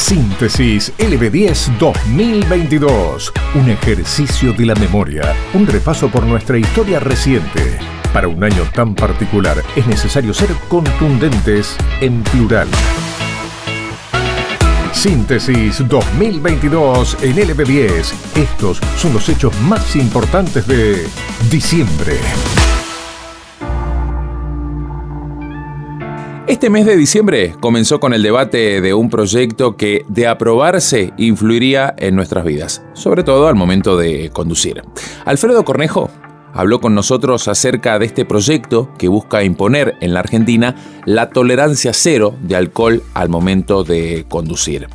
Síntesis LB10 2022. Un ejercicio de la memoria. Un repaso por nuestra historia reciente. Para un año tan particular es necesario ser contundentes en plural. Síntesis 2022 en LB10. Estos son los hechos más importantes de diciembre. Este mes de diciembre comenzó con el debate de un proyecto que, de aprobarse, influiría en nuestras vidas, sobre todo al momento de conducir. Alfredo Cornejo habló con nosotros acerca de este proyecto que busca imponer en la Argentina la tolerancia cero de alcohol al momento de conducir.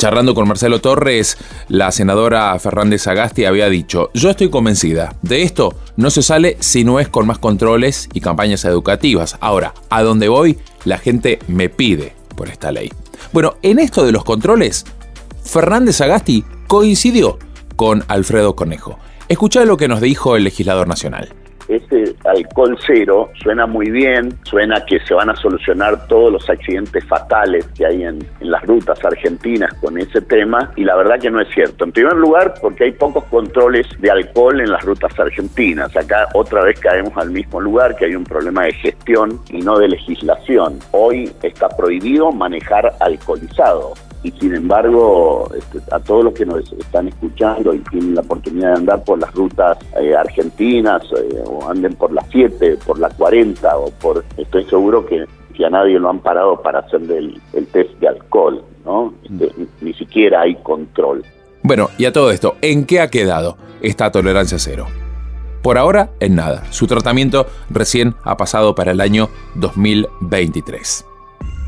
Charlando con Marcelo Torres, la senadora Fernández Agasti había dicho, yo estoy convencida, de esto no se sale si no es con más controles y campañas educativas. Ahora, a donde voy, la gente me pide por esta ley. Bueno, en esto de los controles, Fernández Agasti coincidió con Alfredo Conejo. Escuchá lo que nos dijo el legislador nacional ese alcohol cero suena muy bien, suena que se van a solucionar todos los accidentes fatales que hay en, las rutas argentinas con ese tema y la verdad que no es cierto. En primer lugar, porque hay pocos controles de alcohol en las rutas argentinas. Acá otra vez caemos al mismo lugar, que hay un problema de gestión y no de legislación. Hoy está prohibido manejar alcoholizado y sin embargo este, a todos los que nos están escuchando y tienen la oportunidad de andar por las rutas eh, argentinas eh, o anden por las 7, por la 40 o por, estoy seguro que, que a nadie lo han parado para hacerle el, el test de alcohol, ¿no? Este, mm. ni siquiera hay control. Bueno, y a todo esto, ¿en qué ha quedado esta tolerancia cero? Por ahora, en nada. Su tratamiento recién ha pasado para el año 2023.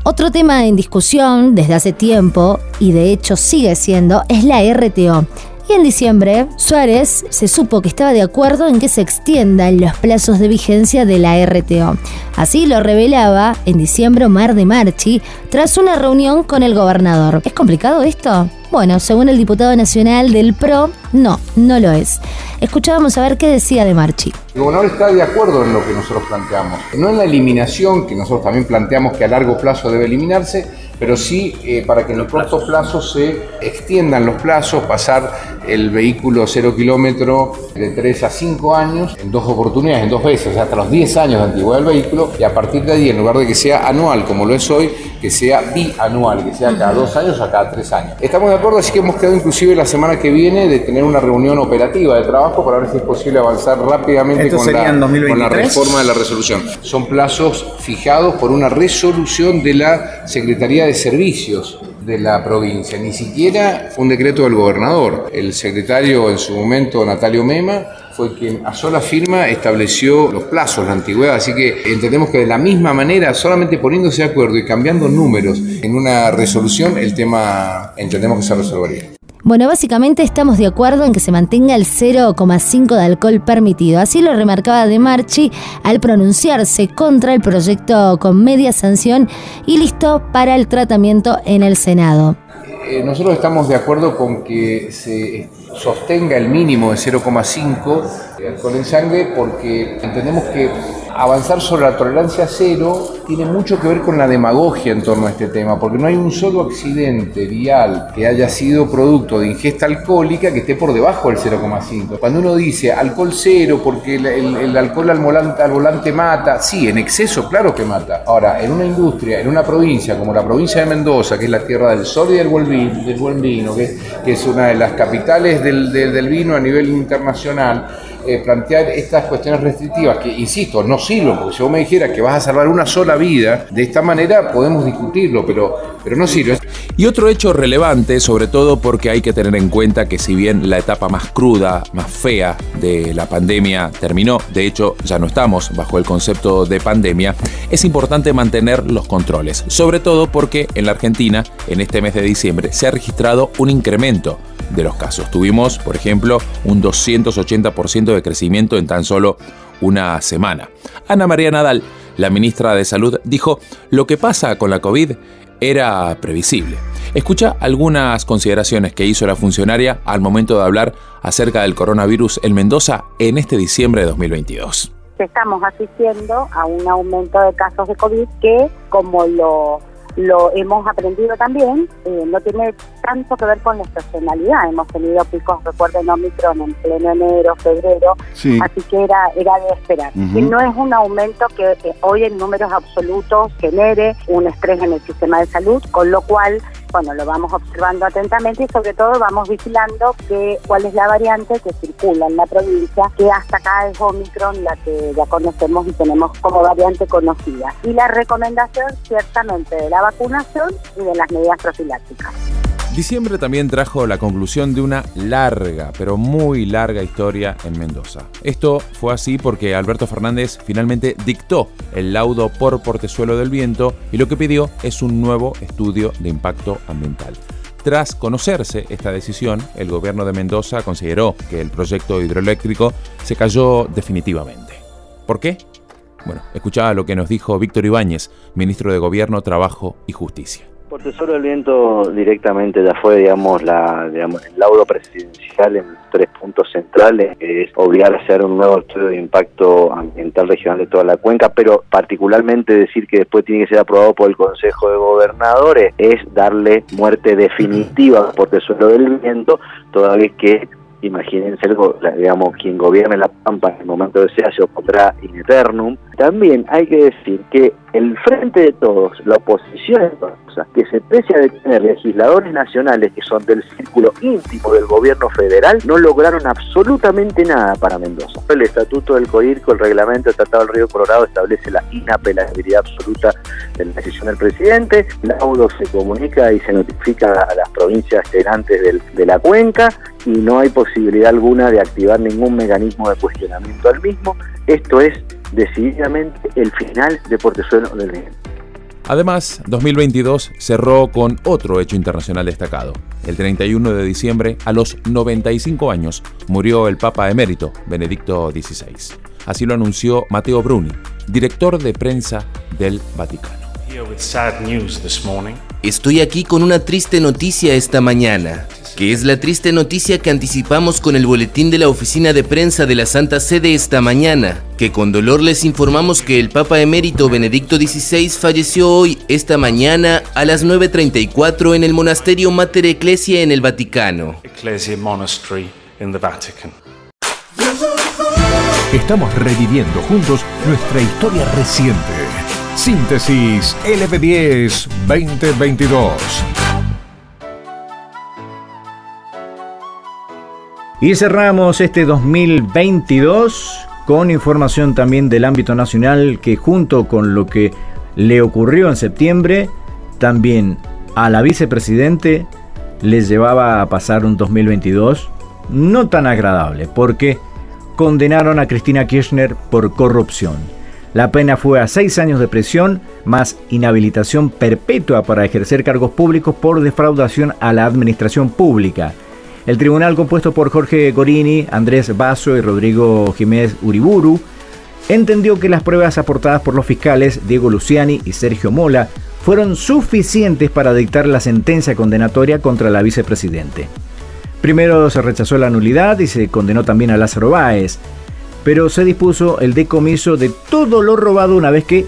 Otro tema en discusión desde hace tiempo, y de hecho sigue siendo, es la RTO. Y en diciembre, Suárez se supo que estaba de acuerdo en que se extiendan los plazos de vigencia de la RTO. Así lo revelaba en diciembre Omar de Marchi tras una reunión con el gobernador. ¿Es complicado esto? Bueno, según el diputado nacional del PRO, no, no lo es. Escuchábamos a ver qué decía de Marchi. El gobernador está de acuerdo en lo que nosotros planteamos. No en la eliminación, que nosotros también planteamos que a largo plazo debe eliminarse, pero sí eh, para que en los cortos plazos se extiendan los plazos, pasar el vehículo cero kilómetro de 3 a 5 años en dos oportunidades, en dos veces, hasta los 10 años de antigüedad del vehículo, y a partir de ahí, en lugar de que sea anual como lo es hoy, que sea bianual, que sea cada dos años o cada tres años. Estamos de acuerdo, así que hemos quedado inclusive la semana que viene de tener una reunión operativa de trabajo para ver si es posible avanzar rápidamente con la, con la reforma de la resolución. Son plazos fijados por una resolución de la Secretaría de servicios de la provincia, ni siquiera un decreto del gobernador. El secretario en su momento, Natalio Mema, fue quien a sola firma estableció los plazos, la antigüedad, así que entendemos que de la misma manera, solamente poniéndose de acuerdo y cambiando números en una resolución, el tema entendemos que se resolvería. Bueno, básicamente estamos de acuerdo en que se mantenga el 0,5 de alcohol permitido. Así lo remarcaba De Marchi al pronunciarse contra el proyecto con media sanción y listo para el tratamiento en el Senado. Eh, nosotros estamos de acuerdo con que se sostenga el mínimo de 0,5 alcohol en sangre porque entendemos que avanzar sobre la tolerancia cero tiene mucho que ver con la demagogia en torno a este tema, porque no hay un solo accidente vial que haya sido producto de ingesta alcohólica que esté por debajo del 0,5. Cuando uno dice alcohol cero porque el, alcohol al volante, al volante mata, sí, en exceso claro que mata. Ahora, en una industria, en una provincia como la provincia de Mendoza, que es la tierra del sol y del buen vino, que, es una de las capitales del vino a nivel internacional, eh, plantear estas cuestiones restrictivas que, insisto, no sirven, porque si vos me dijeras que vas a salvar una sola vida, de esta manera podemos discutirlo, pero, pero no sirve. Y otro hecho relevante, sobre todo porque hay que tener en cuenta que si bien la etapa más cruda, más fea de la pandemia terminó, de hecho ya no estamos bajo el concepto de pandemia, es importante mantener los controles, sobre todo porque en la Argentina, en este mes de diciembre, se ha registrado un incremento de los casos. Tuvimos, por ejemplo, un 280% de crecimiento en tan solo una semana. Ana María Nadal, la ministra de Salud, dijo, lo que pasa con la COVID era previsible. Escucha algunas consideraciones que hizo la funcionaria al momento de hablar acerca del coronavirus en Mendoza en este diciembre de 2022. Estamos asistiendo a un aumento de casos de COVID que, como lo lo hemos aprendido también, eh, no tiene tanto que ver con la estacionalidad. Hemos tenido picos, recuerden, Omicron en pleno enero, febrero, así que era, era de esperar. Y no es un aumento que, que hoy en números absolutos genere un estrés en el sistema de salud, con lo cual bueno, lo vamos observando atentamente y sobre todo vamos vigilando que, cuál es la variante que circula en la provincia, que hasta acá es Omicron la que ya conocemos y tenemos como variante conocida. Y la recomendación ciertamente de la vacunación y de las medidas profilácticas. Diciembre también trajo la conclusión de una larga, pero muy larga historia en Mendoza. Esto fue así porque Alberto Fernández finalmente dictó el laudo por portezuelo del viento y lo que pidió es un nuevo estudio de impacto ambiental. Tras conocerse esta decisión, el gobierno de Mendoza consideró que el proyecto hidroeléctrico se cayó definitivamente. ¿Por qué? Bueno, escuchaba lo que nos dijo Víctor Ibáñez, ministro de Gobierno, Trabajo y Justicia. Por Tesoro del Viento directamente ya fue, digamos, la, digamos, el laudo presidencial en tres puntos centrales, que es obligar a hacer un nuevo estudio de impacto ambiental regional de toda la cuenca, pero particularmente decir que después tiene que ser aprobado por el Consejo de Gobernadores es darle muerte definitiva por Tesoro del Viento, toda vez que imagínense, digamos, quien gobierne la Pampa en el momento de sea se opondrá in eternum. También hay que decir que el frente de todos, la oposición que se pese a tener legisladores nacionales que son del círculo íntimo del gobierno federal, no lograron absolutamente nada para Mendoza. El estatuto del COIRCO, el reglamento del Tratado del Río Colorado establece la inapelabilidad absoluta de la decisión del presidente, laudo se comunica y se notifica a las provincias integrantes de la cuenca y no hay posibilidad alguna de activar ningún mecanismo de cuestionamiento al mismo. Esto es decididamente el final de Portezuelo del Viento. Además, 2022 cerró con otro hecho internacional destacado. El 31 de diciembre, a los 95 años, murió el Papa emérito, Benedicto XVI. Así lo anunció Matteo Bruni, director de prensa del Vaticano. Estoy aquí con una triste noticia esta mañana que es la triste noticia que anticipamos con el boletín de la oficina de prensa de la Santa Sede esta mañana, que con dolor les informamos que el Papa emérito Benedicto XVI falleció hoy, esta mañana, a las 9.34 en el monasterio Mater Ecclesia en el Vaticano. Estamos reviviendo juntos nuestra historia reciente. Síntesis LB10 2022. Y cerramos este 2022 con información también del ámbito nacional que junto con lo que le ocurrió en septiembre, también a la vicepresidente les llevaba a pasar un 2022 no tan agradable porque condenaron a Cristina Kirchner por corrupción. La pena fue a seis años de prisión más inhabilitación perpetua para ejercer cargos públicos por defraudación a la administración pública. El tribunal compuesto por Jorge Gorini, Andrés Basso y Rodrigo Jiménez Uriburu entendió que las pruebas aportadas por los fiscales Diego Luciani y Sergio Mola fueron suficientes para dictar la sentencia condenatoria contra la vicepresidente. Primero se rechazó la nulidad y se condenó también a Lázaro Báez, pero se dispuso el decomiso de todo lo robado una vez que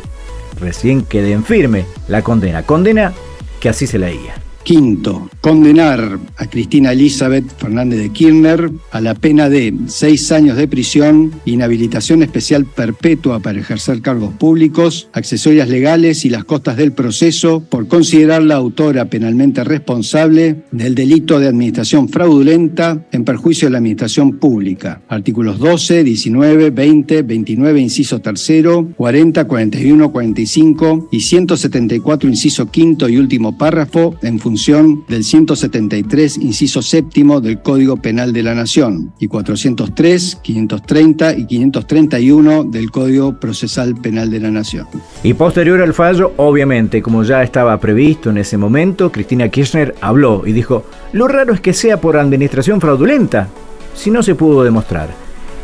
recién quede en firme la condena. Condena que así se leía. Quinto, condenar a Cristina Elizabeth Fernández de Kirchner a la pena de seis años de prisión, inhabilitación especial perpetua para ejercer cargos públicos, accesorias legales y las costas del proceso por considerarla autora penalmente responsable del delito de administración fraudulenta en perjuicio de la administración pública. Artículos 12, 19, 20, 29, inciso tercero, 40, 41, 45 y 174, inciso quinto y último párrafo en función del 173, inciso séptimo del Código Penal de la Nación y 403, 530 y 531 del Código Procesal Penal de la Nación. Y posterior al fallo, obviamente, como ya estaba previsto en ese momento, Cristina Kirchner habló y dijo, lo raro es que sea por administración fraudulenta, si no se pudo demostrar.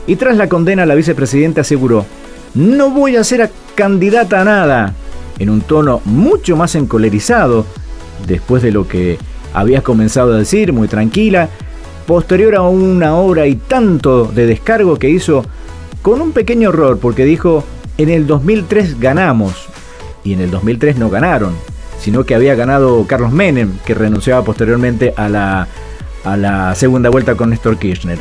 Y tras la condena, la vicepresidenta aseguró, no voy a ser candidata a nada, en un tono mucho más encolerizado, después de lo que habías comenzado a decir, muy tranquila, posterior a una hora y tanto de descargo que hizo con un pequeño error, porque dijo, en el 2003 ganamos, y en el 2003 no ganaron. sino que había ganado Carlos Menem, que renunciaba posteriormente a la, a la segunda vuelta con Néstor Kirchner.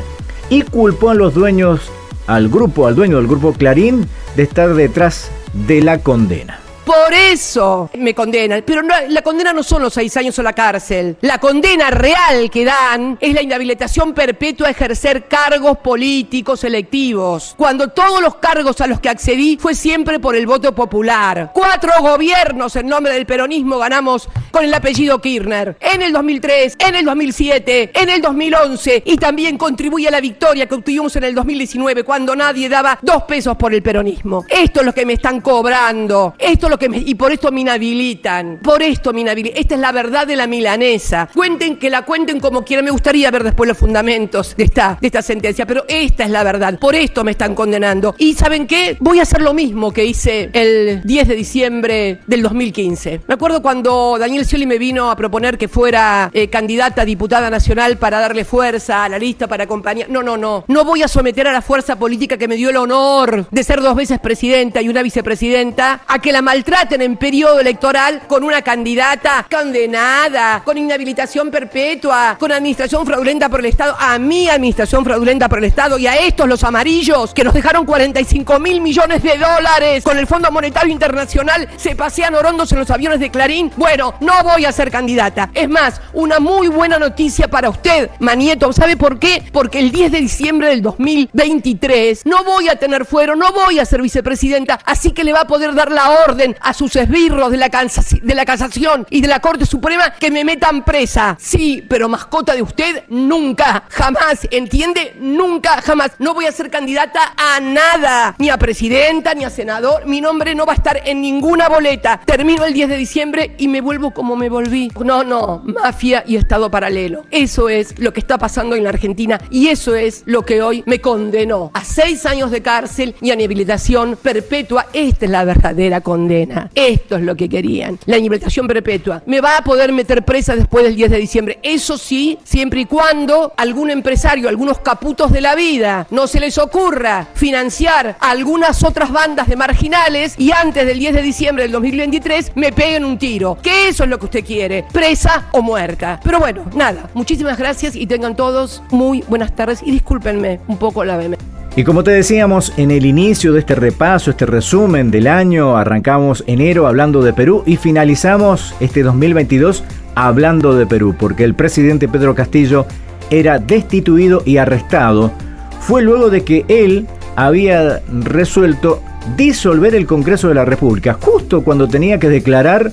Y culpó a los dueños, al grupo, al dueño del grupo Clarín, de estar detrás de la condena. Por eso me condenan. Pero la condena no son los seis años o la cárcel. La condena real que dan es la inhabilitación perpetua a ejercer cargos políticos electivos. Cuando todos los cargos a los que accedí fue siempre por el voto popular. Cuatro gobiernos en nombre del peronismo ganamos con el apellido Kirchner. En el 2003, en el 2007, en el 2011 y también contribuye a la victoria que obtuvimos en el 2019 cuando nadie daba dos pesos por el peronismo. Esto es lo que me están cobrando. Esto y por esto me inhabilitan. Por esto me inhabilitan. Esta es la verdad de la milanesa. Cuenten que la cuenten como quieran. Me gustaría ver después los fundamentos de esta, de esta sentencia, pero esta es la verdad. Por esto me están condenando. Y ¿saben qué? Voy a hacer lo mismo que hice el 10 de diciembre del 2015. Me acuerdo cuando Daniel Scioli me vino a proponer que fuera eh, candidata a diputada nacional para darle fuerza a la lista, para acompañar. No, no, no. No voy a someter a la fuerza política que me dio el honor de ser dos veces presidenta y una vicepresidenta a que la maltrate traten en periodo electoral con una candidata condenada, con inhabilitación perpetua, con administración fraudulenta por el Estado, a mi administración fraudulenta por el Estado y a estos los amarillos que nos dejaron 45 mil millones de dólares con el Fondo Monetario Internacional, se pasean orondos en los aviones de Clarín. Bueno, no voy a ser candidata. Es más, una muy buena noticia para usted, Manieto. ¿Sabe por qué? Porque el 10 de diciembre del 2023 no voy a tener fuero, no voy a ser vicepresidenta, así que le va a poder dar la orden a sus esbirros de la, de la casación y de la Corte Suprema que me metan presa. Sí, pero mascota de usted nunca, jamás, ¿entiende? Nunca, jamás. No voy a ser candidata a nada, ni a presidenta, ni a senador. Mi nombre no va a estar en ninguna boleta. Termino el 10 de diciembre y me vuelvo como me volví. No, no, mafia y Estado paralelo. Eso es lo que está pasando en la Argentina y eso es lo que hoy me condenó a seis años de cárcel y a inhabilitación perpetua. Esta es la verdadera condena. Esto es lo que querían. La inhabilitación perpetua. Me va a poder meter presa después del 10 de diciembre. Eso sí, siempre y cuando algún empresario, algunos caputos de la vida, no se les ocurra financiar algunas otras bandas de marginales y antes del 10 de diciembre del 2023 me peguen un tiro. Que eso es lo que usted quiere. Presa o muerta. Pero bueno, nada. Muchísimas gracias y tengan todos muy buenas tardes y discúlpenme un poco la BM. Y como te decíamos en el inicio de este repaso, este resumen del año, arrancamos enero hablando de Perú y finalizamos este 2022 hablando de Perú, porque el presidente Pedro Castillo era destituido y arrestado. Fue luego de que él había resuelto disolver el Congreso de la República, justo cuando tenía que declarar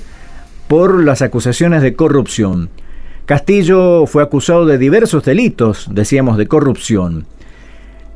por las acusaciones de corrupción. Castillo fue acusado de diversos delitos, decíamos, de corrupción.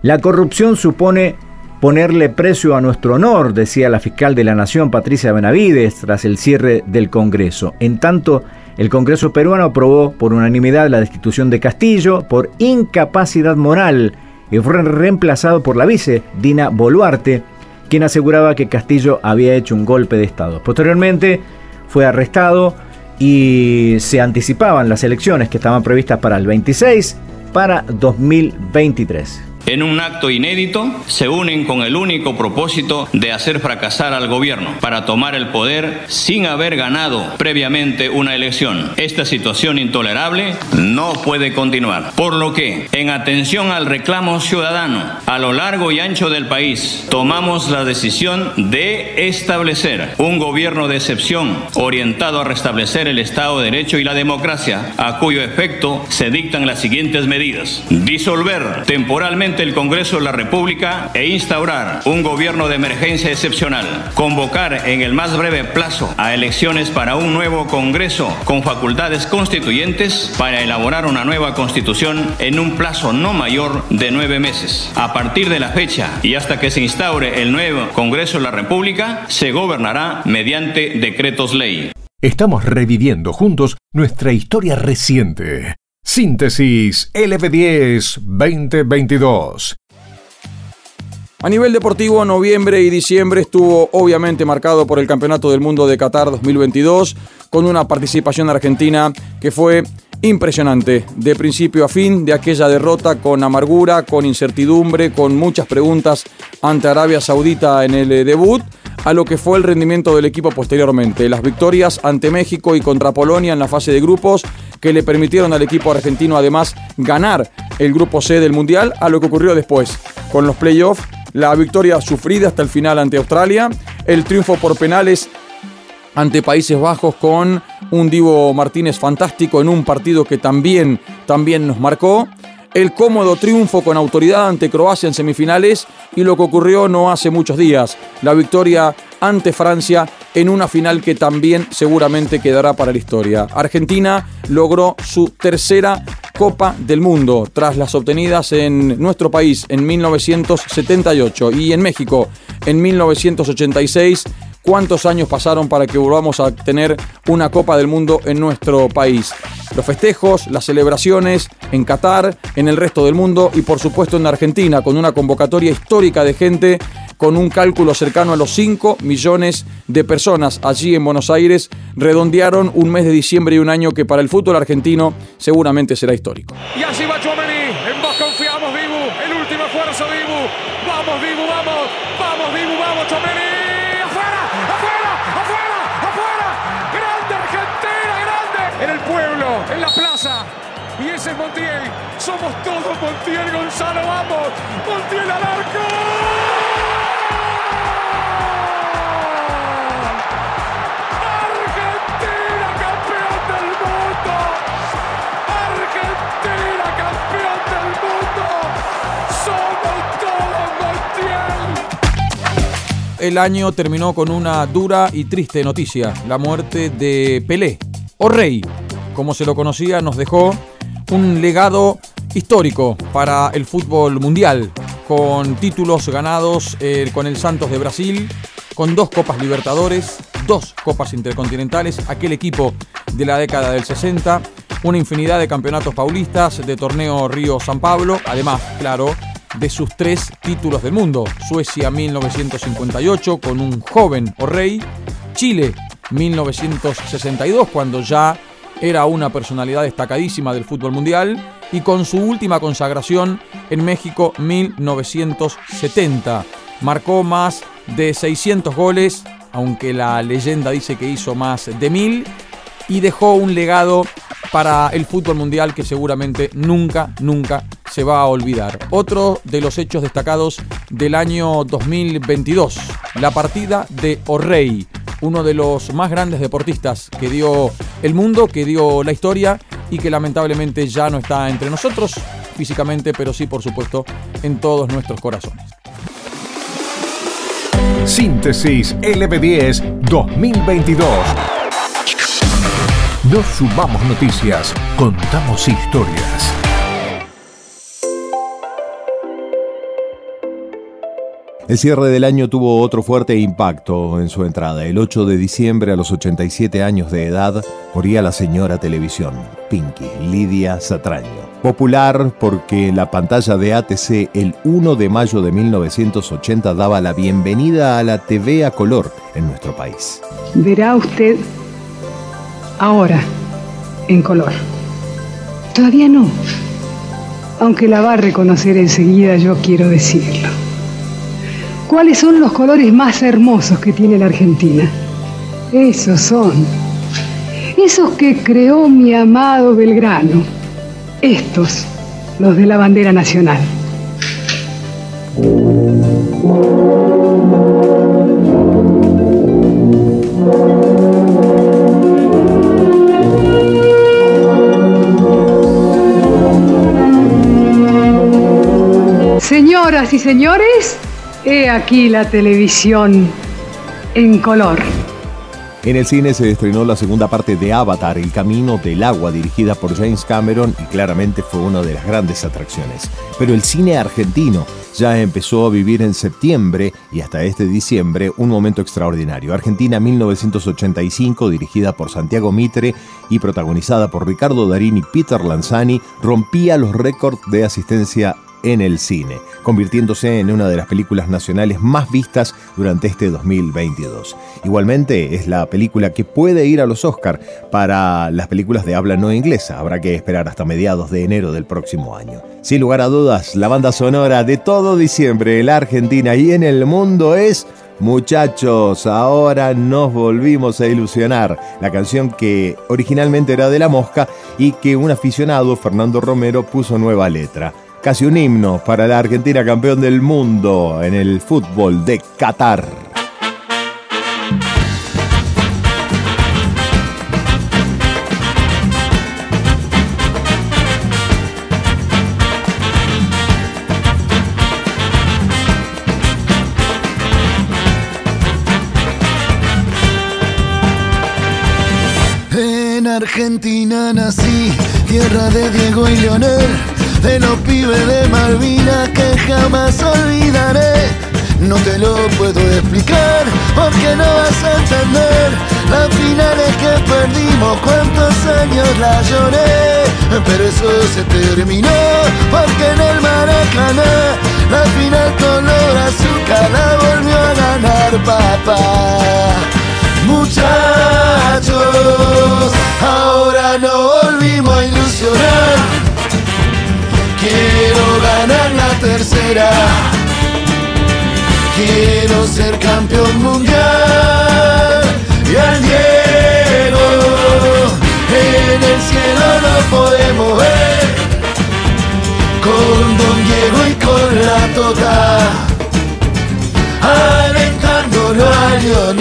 La corrupción supone ponerle precio a nuestro honor, decía la fiscal de la Nación, Patricia Benavides, tras el cierre del Congreso. En tanto, el Congreso peruano aprobó por unanimidad la destitución de Castillo por incapacidad moral y fue reemplazado por la vice, Dina Boluarte, quien aseguraba que Castillo había hecho un golpe de Estado. Posteriormente fue arrestado y se anticipaban las elecciones que estaban previstas para el 26 para 2023 en un acto inédito, se unen con el único propósito de hacer fracasar al gobierno para tomar el poder sin haber ganado previamente una elección. Esta situación intolerable no puede continuar. Por lo que, en atención al reclamo ciudadano a lo largo y ancho del país, tomamos la decisión de establecer un gobierno de excepción orientado a restablecer el Estado de Derecho y la democracia, a cuyo efecto se dictan las siguientes medidas. Disolver temporalmente el Congreso de la República e instaurar un gobierno de emergencia excepcional. Convocar en el más breve plazo a elecciones para un nuevo Congreso con facultades constituyentes para elaborar una nueva constitución en un plazo no mayor de nueve meses. A partir de la fecha y hasta que se instaure el nuevo Congreso de la República, se gobernará mediante decretos ley. Estamos reviviendo juntos nuestra historia reciente. Síntesis LB10 2022. A nivel deportivo, noviembre y diciembre estuvo obviamente marcado por el Campeonato del Mundo de Qatar 2022, con una participación argentina que fue impresionante, de principio a fin, de aquella derrota con amargura, con incertidumbre, con muchas preguntas ante Arabia Saudita en el debut a lo que fue el rendimiento del equipo posteriormente. Las victorias ante México y contra Polonia en la fase de grupos que le permitieron al equipo argentino además ganar el grupo C del Mundial, a lo que ocurrió después con los playoffs, la victoria sufrida hasta el final ante Australia, el triunfo por penales ante Países Bajos con un Divo Martínez fantástico en un partido que también, también nos marcó el cómodo triunfo con autoridad ante Croacia en semifinales y lo que ocurrió no hace muchos días, la victoria ante Francia en una final que también seguramente quedará para la historia. Argentina logró su tercera Copa del Mundo tras las obtenidas en nuestro país en 1978 y en México en 1986 cuántos años pasaron para que volvamos a tener una Copa del Mundo en nuestro país. Los festejos, las celebraciones en Qatar, en el resto del mundo y por supuesto en Argentina, con una convocatoria histórica de gente con un cálculo cercano a los 5 millones de personas allí en Buenos Aires, redondearon un mes de diciembre y un año que para el fútbol argentino seguramente será histórico. Montiel. Somos todos Montiel Gonzalo. Vamos. Montiel al arco. El año terminó con una dura y triste noticia, la muerte de Pelé, o Rey, como se lo conocía, nos dejó un legado histórico para el fútbol mundial, con títulos ganados eh, con el Santos de Brasil, con dos Copas Libertadores, dos Copas Intercontinentales, aquel equipo de la década del 60, una infinidad de campeonatos paulistas, de torneo Río-San Pablo, además, claro, de sus tres títulos del mundo. Suecia 1958 con un joven o rey, Chile 1962, cuando ya era una personalidad destacadísima del fútbol mundial, y con su última consagración en México 1970. Marcó más de 600 goles, aunque la leyenda dice que hizo más de 1000, y dejó un legado para el fútbol mundial que seguramente nunca, nunca se va a olvidar. Otro de los hechos destacados del año 2022, la partida de Orrey uno de los más grandes deportistas que dio el mundo, que dio la historia y que lamentablemente ya no está entre nosotros físicamente, pero sí, por supuesto, en todos nuestros corazones. Síntesis LB10 2022. No sumamos noticias, contamos historias. El cierre del año tuvo otro fuerte impacto en su entrada. El 8 de diciembre, a los 87 años de edad, moría la señora televisión, Pinky, Lidia Satraño. Popular porque la pantalla de ATC el 1 de mayo de 1980 daba la bienvenida a la TV a color en nuestro país. Verá usted ahora en color. Todavía no. Aunque la va a reconocer enseguida, yo quiero decirlo. ¿Cuáles son los colores más hermosos que tiene la Argentina? Esos son. Esos que creó mi amado Belgrano. Estos, los de la bandera nacional. Señoras y señores, He aquí la televisión en color. En el cine se estrenó la segunda parte de Avatar, El Camino del Agua, dirigida por James Cameron y claramente fue una de las grandes atracciones. Pero el cine argentino ya empezó a vivir en septiembre y hasta este diciembre un momento extraordinario. Argentina 1985, dirigida por Santiago Mitre y protagonizada por Ricardo Darín y Peter Lanzani, rompía los récords de asistencia en el cine, convirtiéndose en una de las películas nacionales más vistas durante este 2022. Igualmente es la película que puede ir a los Oscar para las películas de habla no inglesa. Habrá que esperar hasta mediados de enero del próximo año. Sin lugar a dudas, la banda sonora de todo diciembre en la Argentina y en el mundo es Muchachos, ahora nos volvimos a ilusionar. La canción que originalmente era de La Mosca y que un aficionado, Fernando Romero, puso nueva letra. Casi un himno para la Argentina campeón del mundo en el fútbol de Qatar. Argentina nací, tierra de Diego y Leonel, de los pibes de Malvinas que jamás olvidaré. No te lo puedo explicar porque no vas a entender las finales que perdimos, cuántos años la lloré. Pero eso se terminó porque en el Maracaná la final color azúcar la volvió a ganar papá. Muchachos, Quiero ser campeón mundial. Y al Diego en el cielo lo podemos ver. Con Don Diego y con la Tota. Alentándolo a.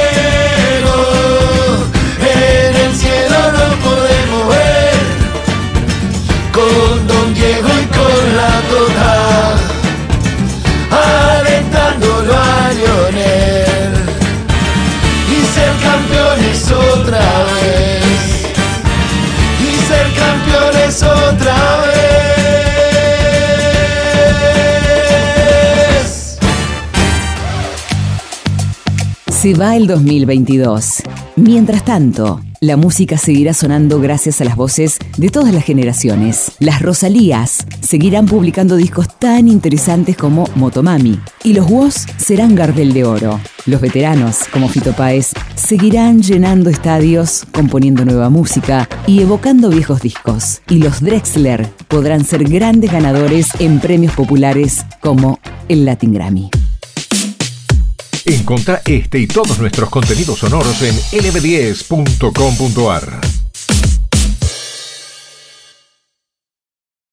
Se va el 2022. Mientras tanto, la música seguirá sonando gracias a las voces de todas las generaciones. Las Rosalías seguirán publicando discos tan interesantes como Motomami. Y los WOS serán Gardel de Oro. Los veteranos, como Fito Páez, seguirán llenando estadios, componiendo nueva música y evocando viejos discos. Y los Drexler podrán ser grandes ganadores en premios populares como el Latin Grammy. Encontrá este y todos nuestros contenidos sonoros en lb10.com.ar.